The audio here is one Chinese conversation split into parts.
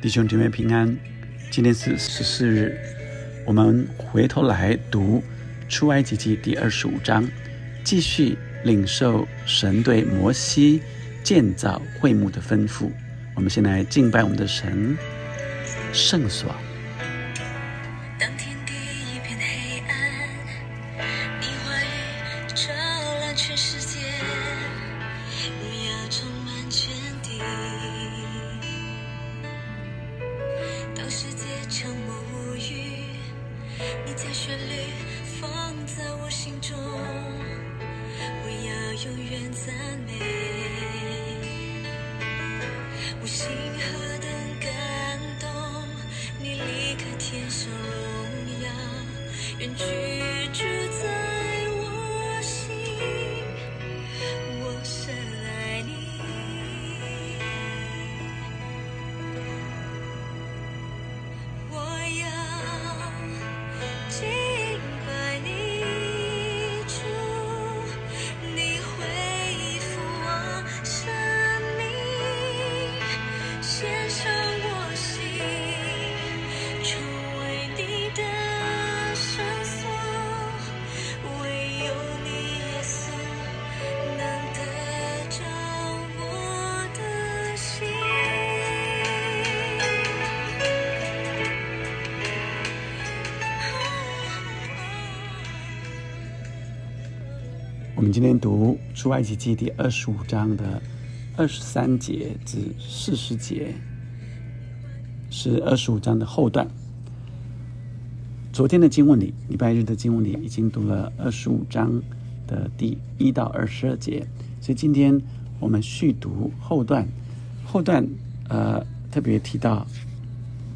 弟兄姐妹平安，今天是十四日，我们回头来读出埃及记第二十五章，继续领受神对摩西建造会幕的吩咐。我们先来敬拜我们的神圣所。们今天读出埃及记第二十五章的二十三节至四十节，是二十五章的后段。昨天的经文里，礼拜日的经文里已经读了二十五章的第一到二十二节，所以今天我们续读后段。后段呃特别提到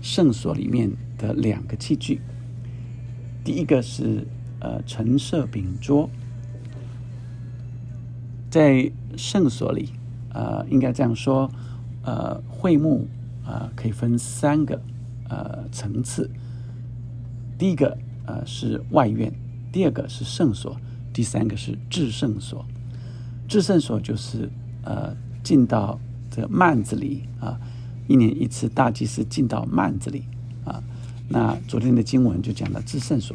圣所里面的两个器具，第一个是呃陈设饼桌。在圣所里，呃，应该这样说，呃，会幕啊，可以分三个呃层次。第一个呃是外院，第二个是圣所，第三个是至圣所。至圣所就是呃进到这个幔子里啊，一年一次大祭司进到幔子里啊。那昨天的经文就讲了至圣所，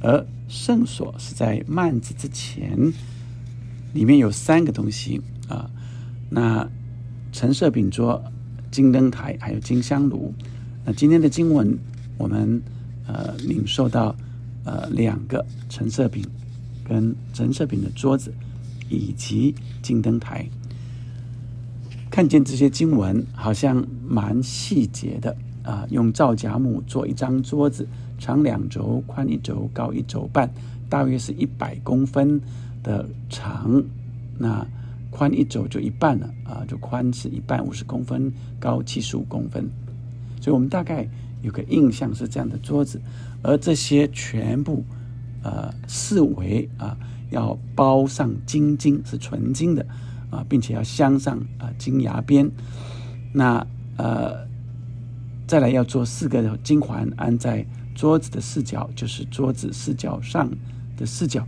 而圣所是在幔子之前。里面有三个东西啊，那陈设饼桌、金灯台还有金香炉。那今天的经文，我们呃领受到呃两个陈设饼跟陈设饼的桌子以及金灯台。看见这些经文好像蛮细节的啊，用皂荚木做一张桌子，长两轴，宽一轴，高一轴半，大约是一百公分。的长，那宽一走就一半了啊，就宽是一半，五十公分，高七十五公分，所以我们大概有个印象是这样的桌子，而这些全部呃四围啊要包上金金是纯金的啊，并且要镶上啊金牙边，那呃再来要做四个金环安在桌子的四角，就是桌子四角上的四角。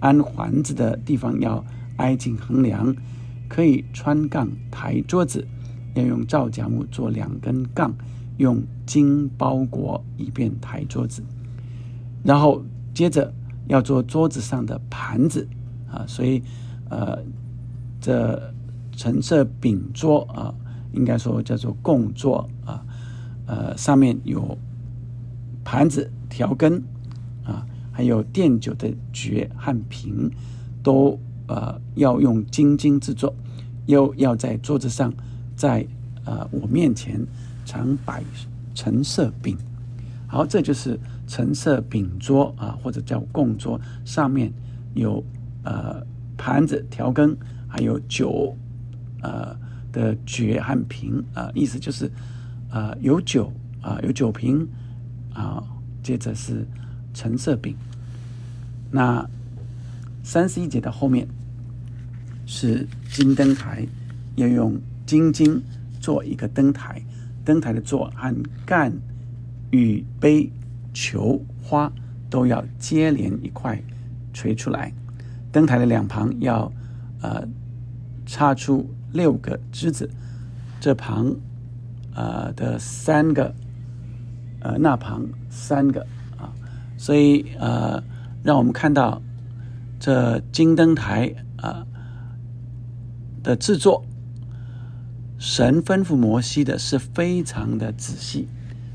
安环子的地方要挨近横梁，可以穿杠抬桌子，要用皂荚木做两根杠，用金包裹以便抬桌子。然后接着要做桌子上的盘子啊，所以呃，这橙色饼桌啊，应该说叫做供桌啊，呃，上面有盘子调羹。还有奠酒的爵和瓶，都呃要用金金制作，又要在桌子上，在呃我面前常摆橙色饼。好，这就是橙色饼桌啊，或者叫供桌，上面有呃盘子调羹，还有酒呃的爵和瓶啊，意思就是呃有酒啊有酒瓶啊，接着是橙色饼。那三十一节的后面是金灯台，要用金金做一个灯台，灯台的座和干、与杯、球、花都要接连一块垂出来。灯台的两旁要呃插出六个枝子，这旁呃的三个呃那旁三个啊，所以呃让我们看到这金灯台啊的制作，神吩咐摩西的是非常的仔细，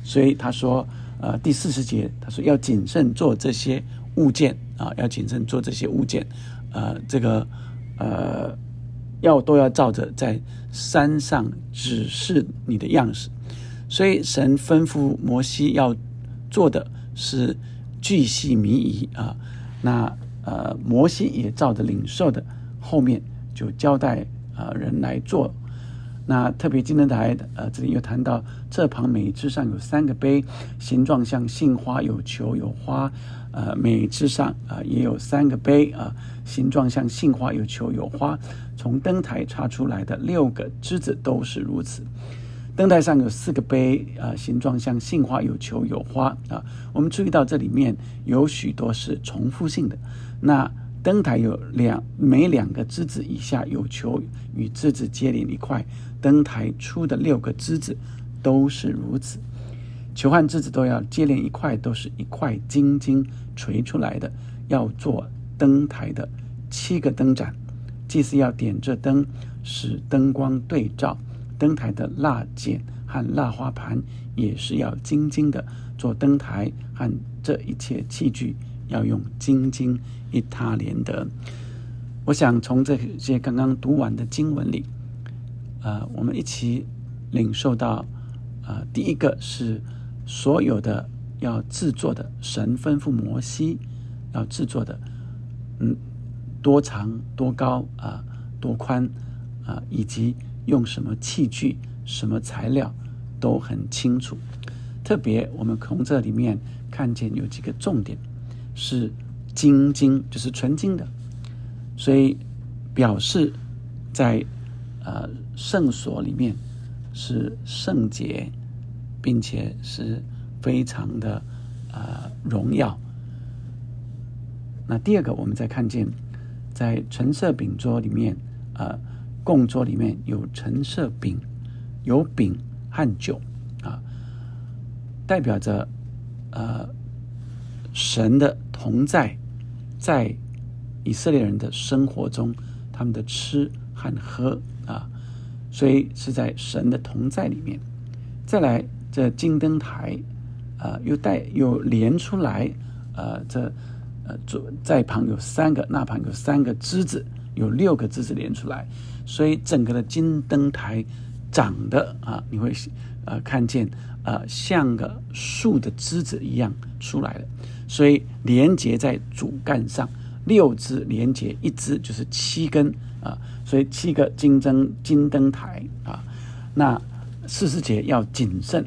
所以他说呃第四十节他说要谨慎做这些物件啊，要谨慎做这些物件，呃这个呃。要都要照着在山上指示你的样式，所以神吩咐摩西要做的是巨细靡遗啊。那呃，摩西也照着领受的，后面就交代啊人来做。那特别金灯台呃，这里又谈到这旁每枝上有三个杯，形状像杏花，有球有花。呃，每枝上啊也有三个杯啊，形状像杏花，有球有花。从灯台插出来的六个枝子都是如此。灯台上有四个杯啊，形状像杏花，有球有花啊。我们注意到这里面有许多是重复性的。那灯台有两每两个枝子以下有球与枝子接连一块，灯台出的六个枝子都是如此。球和枝子都要接连一块，都是一块金金锤出来的，要做灯台的七个灯盏。祭司要点这灯，使灯光对照。灯台的蜡剪和蜡花盘也是要精金的做灯台和这一切器具要用精金一他连得。我想从这些刚刚读完的经文里，呃，我们一起领受到，呃，第一个是。所有的要制作的，神吩咐摩西要制作的，嗯，多长多高啊，多宽啊，以及用什么器具、什么材料都很清楚。特别我们从这里面看见有几个重点，是金金，就是纯金的，所以表示在呃圣所里面是圣洁。并且是非常的呃荣耀。那第二个，我们再看见在橙色饼桌里面，呃，供桌里面有橙色饼，有饼和酒啊，代表着呃神的同在，在以色列人的生活中，他们的吃和喝啊，所以是在神的同在里面。再来。这金灯台，呃，又带又连出来，呃，这呃左在旁有三个，那旁有三个枝子，有六个枝子连出来，所以整个的金灯台长得啊，你会呃看见呃像个树的枝子一样出来了，所以连接在主干上，六枝连接一支就是七根啊，所以七个金灯金灯台啊，那四十节要谨慎。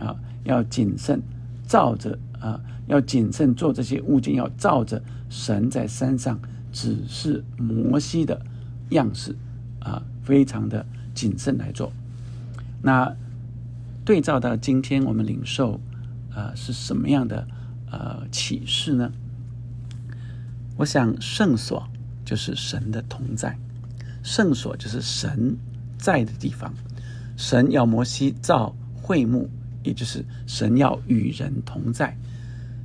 啊，要谨慎，照着啊，要谨慎做这些物件，要照着神在山上指示摩西的样式啊，非常的谨慎来做。那对照到今天我们领受啊是什么样的呃启示呢？我想圣所就是神的同在，圣所就是神在的地方，神要摩西造会幕。也就是神要与人同在，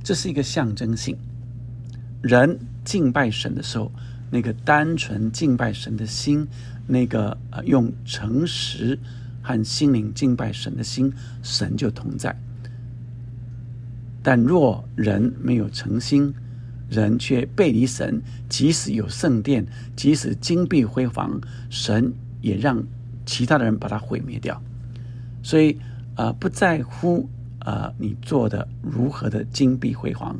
这是一个象征性。人敬拜神的时候，那个单纯敬拜神的心，那个呃用诚实和心灵敬拜神的心，神就同在。但若人没有诚心，人却背离神，即使有圣殿，即使金碧辉煌，神也让其他的人把它毁灭掉。所以。啊，不在乎啊，你做的如何的金碧辉煌，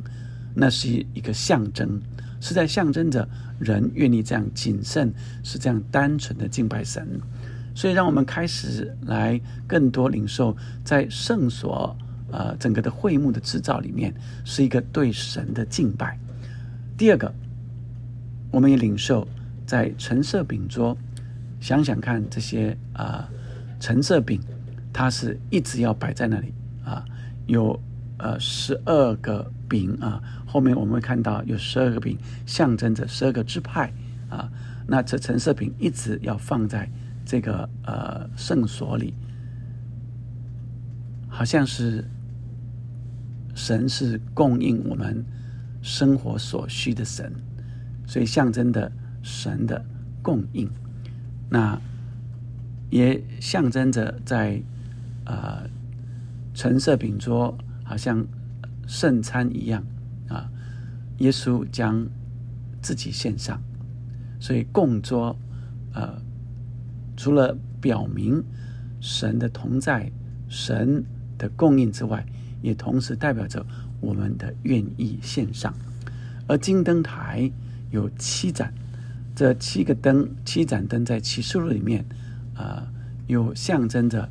那是一个象征，是在象征着人愿意这样谨慎，是这样单纯的敬拜神。所以，让我们开始来更多领受，在圣所呃整个的会幕的制造里面，是一个对神的敬拜。第二个，我们也领受在橙色饼桌，想想看这些啊橙色饼。它是一直要摆在那里啊，有呃十二个饼啊，后面我们会看到有十二个饼，象征着十二个支派啊。那这橙色饼一直要放在这个呃圣所里，好像是神是供应我们生活所需的神，所以象征的神的供应，那也象征着在啊橙色饼桌，好像圣餐一样，耶稣将自己献上，所以供桌呃，除了表明神的同在，神。的供应之外，也同时代表着我们的愿意献上。而金灯台有七盏，这七个灯，七盏灯在启示录里面，啊，有象征着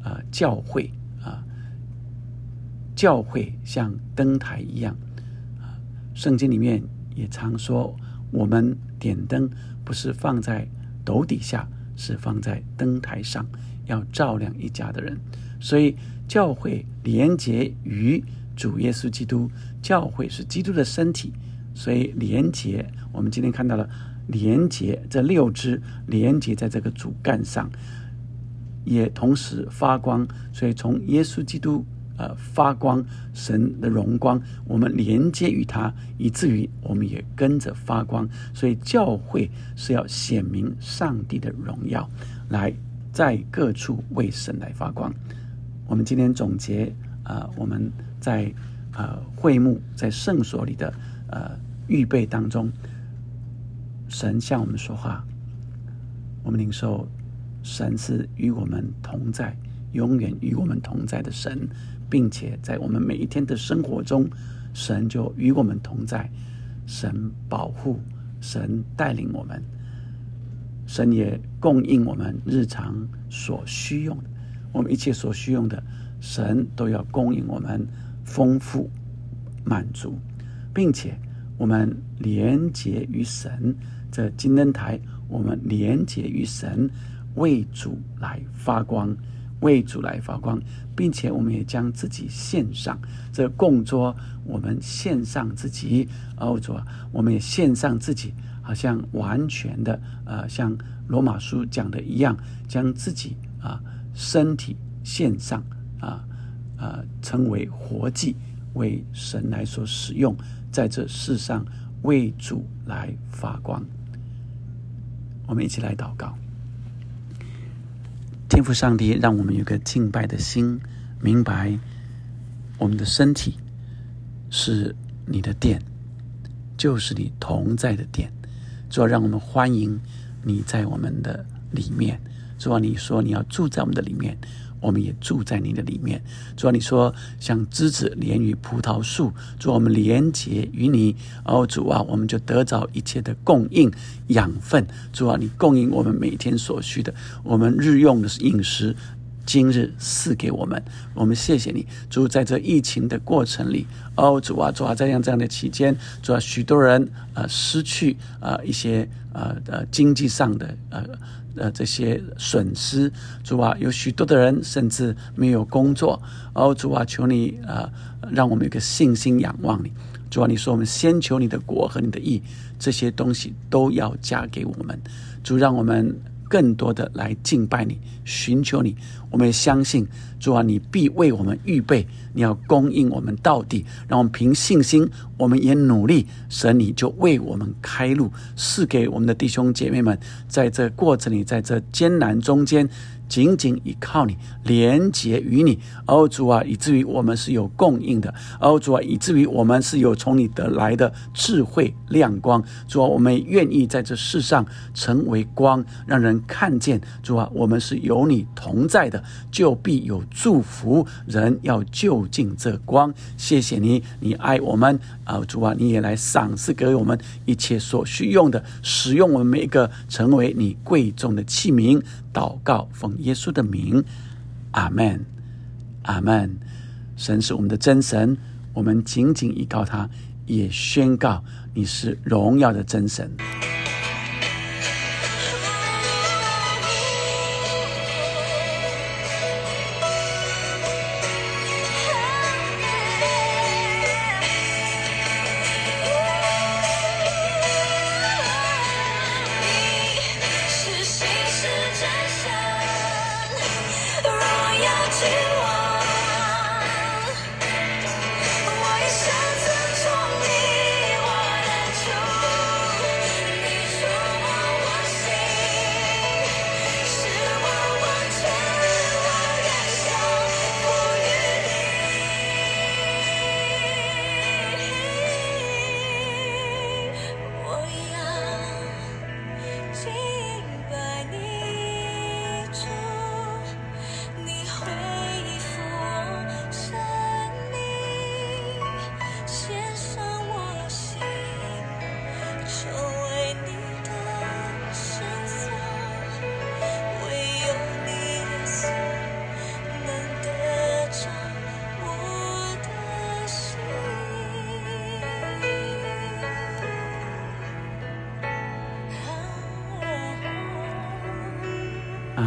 啊教会啊，教会像灯台一样。圣经里面也常说，我们点灯不是放在斗底下，是放在灯台上，要照亮一家的人。所以。教会连接于主耶稣基督，教会是基督的身体，所以连接。我们今天看到了连接这六支连接在这个主干上，也同时发光。所以从耶稣基督呃发光，神的荣光，我们连接于他，以至于我们也跟着发光。所以教会是要显明上帝的荣耀，来在各处为神来发光。我们今天总结啊，我们在呃会幕在圣所里的呃预备当中，神向我们说话，我们领受神是与我们同在，永远与我们同在的神，并且在我们每一天的生活中，神就与我们同在，神保护，神带领我们，神也供应我们日常所需用的。我们一切所需用的，神都要供应我们丰富满足，并且我们连结于神这金灯台，我们连结于神为主来发光，为主来发光，并且我们也将自己献上这供桌，我们献上自己，哦主啊，我们也献上自己，好像完全的呃，像罗马书讲的一样，将自己啊。身体献上啊啊，成为活祭，为神来所使用，在这世上为主来发光。我们一起来祷告，天赋上帝，让我们有个敬拜的心，明白我们的身体是你的殿，就是你同在的殿。主要让我们欢迎你在我们的里面。主要，你说你要住在我们的里面，我们也住在你的里面。主啊，你说像枝子连于葡萄树，主我们连结于你。哦，主啊，我们就得着一切的供应养分。主啊，你供应我们每天所需的，我们日用的饮食。今日赐给我们，我们谢谢你，主在这疫情的过程里，哦，主啊，主啊，在这样这样的期间，主啊，许多人呃失去呃一些呃呃经济上的呃呃这些损失，主啊，有许多的人甚至没有工作，哦，主啊，求你呃让我们有个信心仰望你，主啊，你说我们先求你的国和你的义，这些东西都要加给我们，主让我们。更多的来敬拜你，寻求你，我们也相信主啊，你必为我们预备，你要供应我们到底，让我们凭信心，我们也努力，神你就为我们开路，赐给我们的弟兄姐妹们，在这过程里，在这艰难中间。紧紧依靠你，连结于你，哦主啊，以至于我们是有供应的，哦主啊，以至于我们是有从你得来的智慧亮光。主啊，我们愿意在这世上成为光，让人看见。主啊，我们是有你同在的，就必有祝福。人要就近这光。谢谢你，你爱我们啊，主啊，你也来赏赐给我们一切所需用的，使用我们每一个成为你贵重的器皿。祷告，奉耶稣的名，阿门，阿门。神是我们的真神，我们紧紧依靠他，也宣告你是荣耀的真神。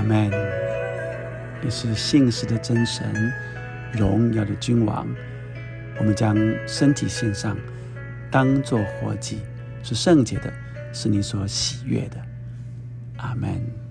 man。你是信实的真神，荣耀的君王。我们将身体献上，当做活祭，是圣洁的，是你所喜悦的。阿门。